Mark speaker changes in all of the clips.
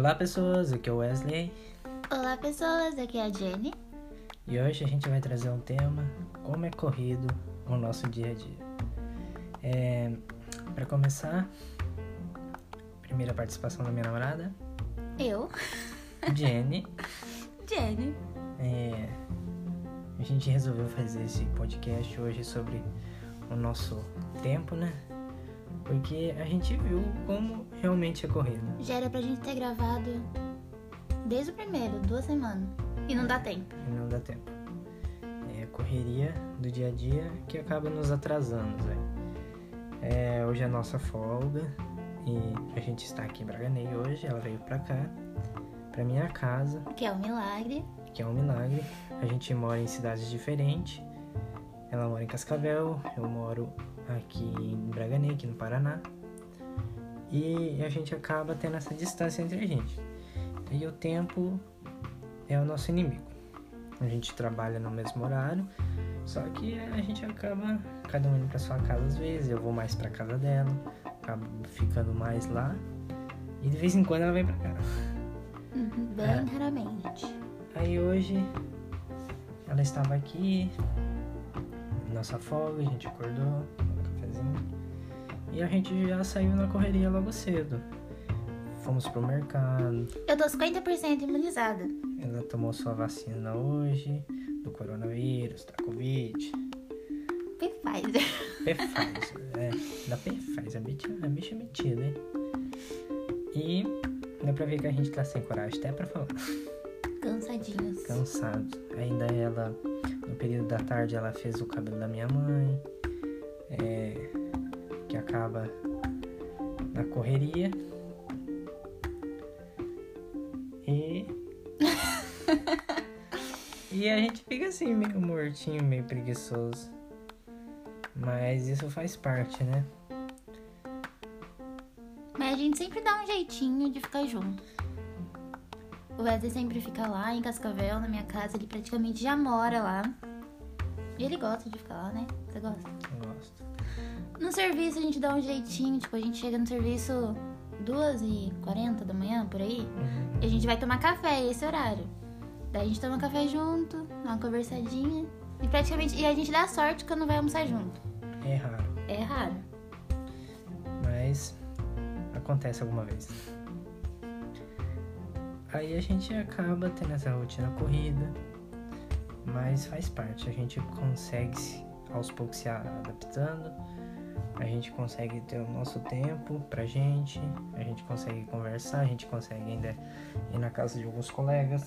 Speaker 1: Olá pessoas, aqui é o Wesley
Speaker 2: Olá pessoas, aqui é a Jenny.
Speaker 1: e hoje a gente vai trazer um tema como é corrido o nosso dia a dia. É, para começar, primeira participação da minha namorada,
Speaker 2: Eu,
Speaker 1: Jenny.
Speaker 2: Jenny.
Speaker 1: É, a gente resolveu fazer esse podcast hoje sobre o nosso tempo, né? Porque a gente viu como realmente é corrido.
Speaker 2: Já era pra gente ter gravado desde o primeiro, duas semanas. E não dá tempo.
Speaker 1: e não dá tempo. É a correria do dia a dia que acaba nos atrasando, Zé. É, hoje é a nossa folga e a gente está aqui em Braganei hoje. Ela veio pra cá, pra minha casa,
Speaker 2: Que é um milagre.
Speaker 1: que é um milagre. A gente mora em cidades diferentes. Ela mora em Cascavel, eu moro aqui em Braganei, aqui no Paraná. E a gente acaba tendo essa distância entre a gente. E o tempo é o nosso inimigo. A gente trabalha no mesmo horário, só que a gente acaba cada um indo pra sua casa às vezes, eu vou mais pra casa dela, acabo ficando mais lá. E de vez em quando ela vem pra cá.
Speaker 2: Uhum, Bem
Speaker 1: É.
Speaker 2: raramente.
Speaker 1: Aí hoje ela estava aqui, nossa folga, a gente acordou, E a gente já saiu na correria logo cedo. Fomos pro mercado,
Speaker 2: Eu tô 50% imunizada.
Speaker 1: ela tomou sua vacina hoje, do coronavírus, da Covid.
Speaker 2: Pfizer.
Speaker 1: Pfizer, é, da Pfizer, a bicha, a bicha é metida, hein? E dá pra ver que a gente tá sem coragem até pra falar.
Speaker 2: Cansadinhos.
Speaker 1: cansados. Ainda ela, no período da tarde, ela fez o cabelo da minha mãe, é, que acaba na correria. E. e a gente fica assim, meio mortinho, meio preguiçoso. Mas isso faz parte, né?
Speaker 2: Mas a gente sempre dá um jeitinho de ficar junto. O Wesley sempre fica lá em Cascavel, na minha casa. Ele praticamente já mora lá. E ele gosta de ficar lá, né? Você gosta?
Speaker 1: Gosto.
Speaker 2: No serviço a gente dá um jeitinho, tipo, a gente chega no serviço 2h40 da manhã, por aí,
Speaker 1: Uhum.
Speaker 2: e a gente vai tomar café, esse horário. Daí a gente toma café junto, dá uma conversadinha, e praticamente. E a gente dá sorte quando vai almoçar junto.
Speaker 1: É raro.
Speaker 2: É raro.
Speaker 1: mas acontece alguma vez. Aí a gente acaba tendo essa rotina corrida, mas faz parte, a gente consegue se- aos poucos se adaptando, a gente consegue ter o nosso tempo pra gente, a gente consegue conversar, a gente consegue ainda ir na casa de alguns colegas,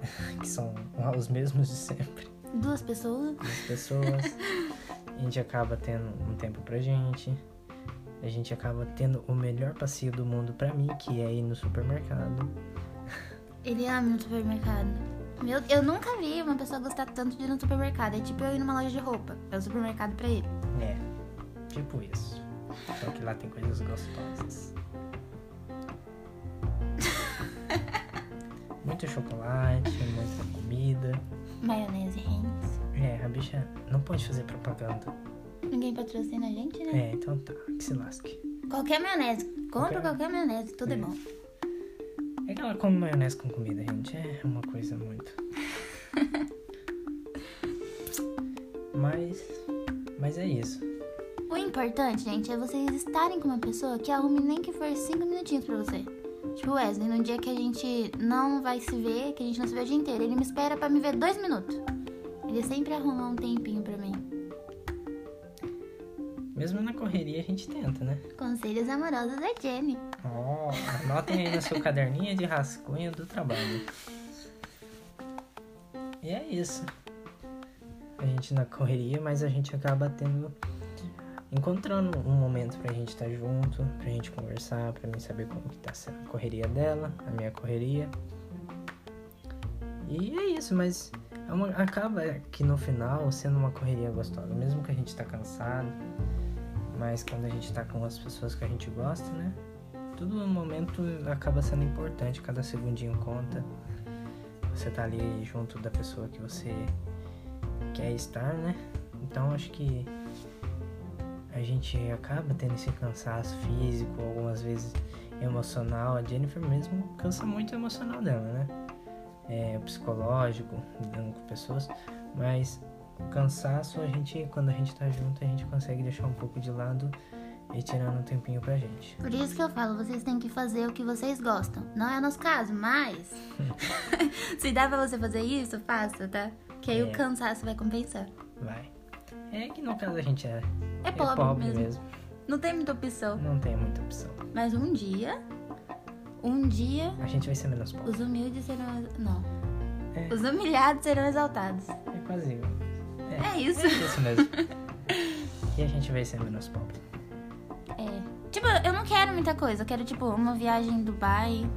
Speaker 1: que são os mesmos de sempre
Speaker 2: Duas pessoas.
Speaker 1: as pessoas. A gente acaba tendo um tempo pra gente. A gente acaba tendo o melhor passeio do mundo pra mim, que é ir no supermercado.
Speaker 2: Ele ama no supermercado. Meu, eu nunca vi uma pessoa gostar tanto de ir no supermercado. É tipo eu ir numa loja de roupa. É o supermercado pra ele.
Speaker 1: É, tipo isso. Só que lá tem coisas gostosas. Muito chocolate, muita comida.
Speaker 2: Maionese Heinz.
Speaker 1: É, a bicha não pode fazer propaganda.
Speaker 2: Ninguém patrocina a gente, né?
Speaker 1: É, então tá, que se lasque.
Speaker 2: Qualquer maionese. Compra
Speaker 1: Qualquer-
Speaker 2: qualquer maionese, tudo é
Speaker 1: É.
Speaker 2: bom.
Speaker 1: É que ela come maionese com comida, gente. É uma coisa muito. mas. Mas é isso.
Speaker 2: O importante, gente, é vocês estarem com uma pessoa que arrume nem que for cinco minutinhos pra você. Tipo, o Wesley, num dia que a gente não vai se ver, que a gente não se vê o dia inteiro, ele me espera pra me ver dois minutos. Ele sempre arruma um tempinho.
Speaker 1: Mesmo na correria a gente tenta, né?
Speaker 2: Conselhos amorosos da Jenny.
Speaker 1: Ó, anotem aí no seu caderninho de rascunho do trabalho. E é isso. A gente na correria, mas a gente acaba tendo. Encontrando um momento pra gente estar junto, pra gente conversar, pra mim saber como que tá sendo a correria dela, a minha correria. E é isso, mas é uma- acaba que no final sendo uma correria gostosa, mesmo que a gente tá cansado, mas quando a gente tá com as pessoas que a gente gosta, né? Tudo no momento acaba sendo importante, cada segundinho conta. Você tá ali junto da pessoa que você quer estar, né? Então acho que a gente acaba tendo esse cansaço físico, algumas vezes emocional. A Jennifer mesmo cansa muito emocional dela, né? É, psicológico, lidando com pessoas. Mas o cansaço, a gente, quando a gente tá junto, a gente consegue deixar um pouco de lado e tirando um tempinho pra gente.
Speaker 2: Por isso que eu falo, vocês têm que fazer o que vocês gostam. Não é o nosso caso, mas. Se dá pra você fazer isso, faça, tá? Que aí
Speaker 1: É.
Speaker 2: o cansaço vai compensar.
Speaker 1: Vai. É que no caso a gente é,
Speaker 2: É
Speaker 1: é
Speaker 2: pobre,
Speaker 1: pobre
Speaker 2: mesmo.
Speaker 1: mesmo.
Speaker 2: Não tem muita opção.
Speaker 1: Não tem muita opção.
Speaker 2: Mas um dia. Um dia.
Speaker 1: A gente vai ser menos pobre.
Speaker 2: Os humildes serão. Não.
Speaker 1: É.
Speaker 2: Os humilhados serão exaltados.
Speaker 1: É quase igual.
Speaker 2: É isso.
Speaker 1: É isso mesmo. e a gente vai ser menos pobre.
Speaker 2: É. Tipo, eu não quero muita coisa. Eu quero, tipo, uma viagem em Dubai.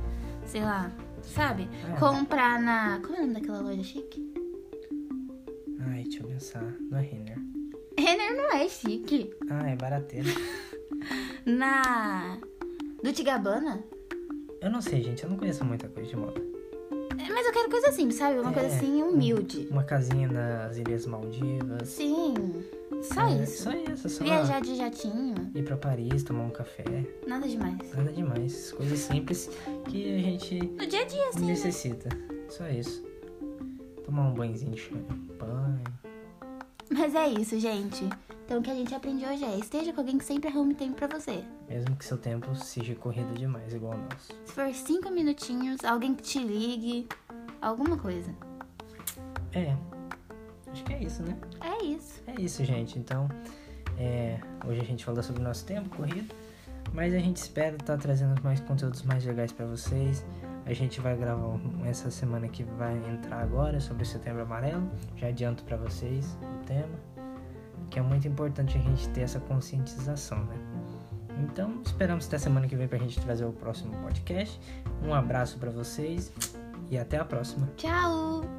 Speaker 2: Sei lá. Sabe?
Speaker 1: É.
Speaker 2: Comprar na. Como é o nome daquela loja chique?
Speaker 1: Ai, deixa eu pensar. Não é Renner.
Speaker 2: Renner não é chique.
Speaker 1: Ah, é barateiro.
Speaker 2: Na. Do Tigabana?
Speaker 1: Eu não sei, gente. Eu não conheço muita coisa de moda.
Speaker 2: É, Mas eu quero coisa assim, sabe? Uma coisa
Speaker 1: É.
Speaker 2: assim humilde.
Speaker 1: Uma casinha nas Ilhas Maldivas.
Speaker 2: Sim. Só
Speaker 1: É,
Speaker 2: isso.
Speaker 1: Só isso. Só
Speaker 2: Viajar de jatinho.
Speaker 1: ir pra Paris, tomar um café.
Speaker 2: Nada demais.
Speaker 1: Nada demais. Coisas simples que a gente
Speaker 2: No dia a dia, assim. né?
Speaker 1: necessita. Só isso. Tomar um banhozinho de champanhe.
Speaker 2: Mas é isso, gente. Então o que a gente aprendeu hoje é: esteja com alguém que sempre arrume tempo pra você.
Speaker 1: Mesmo que seu tempo seja corrido demais, igual o nosso.
Speaker 2: Se for cinco minutinhos, alguém que te ligue, alguma coisa.
Speaker 1: É. Acho que é isso, né?
Speaker 2: É isso.
Speaker 1: É isso, gente. Então, é, hoje a gente falou sobre o nosso tempo corrido, mas a gente espera estar trazendo mais conteúdos mais legais para vocês. A gente vai gravar essa semana que vai entrar agora sobre o Setembro Amarelo. Já adianto para vocês o tema, que é muito importante a gente ter essa conscientização, né? Então, esperamos até semana que vem pra gente trazer o próximo podcast. Um abraço para vocês e até a próxima.
Speaker 2: Tchau!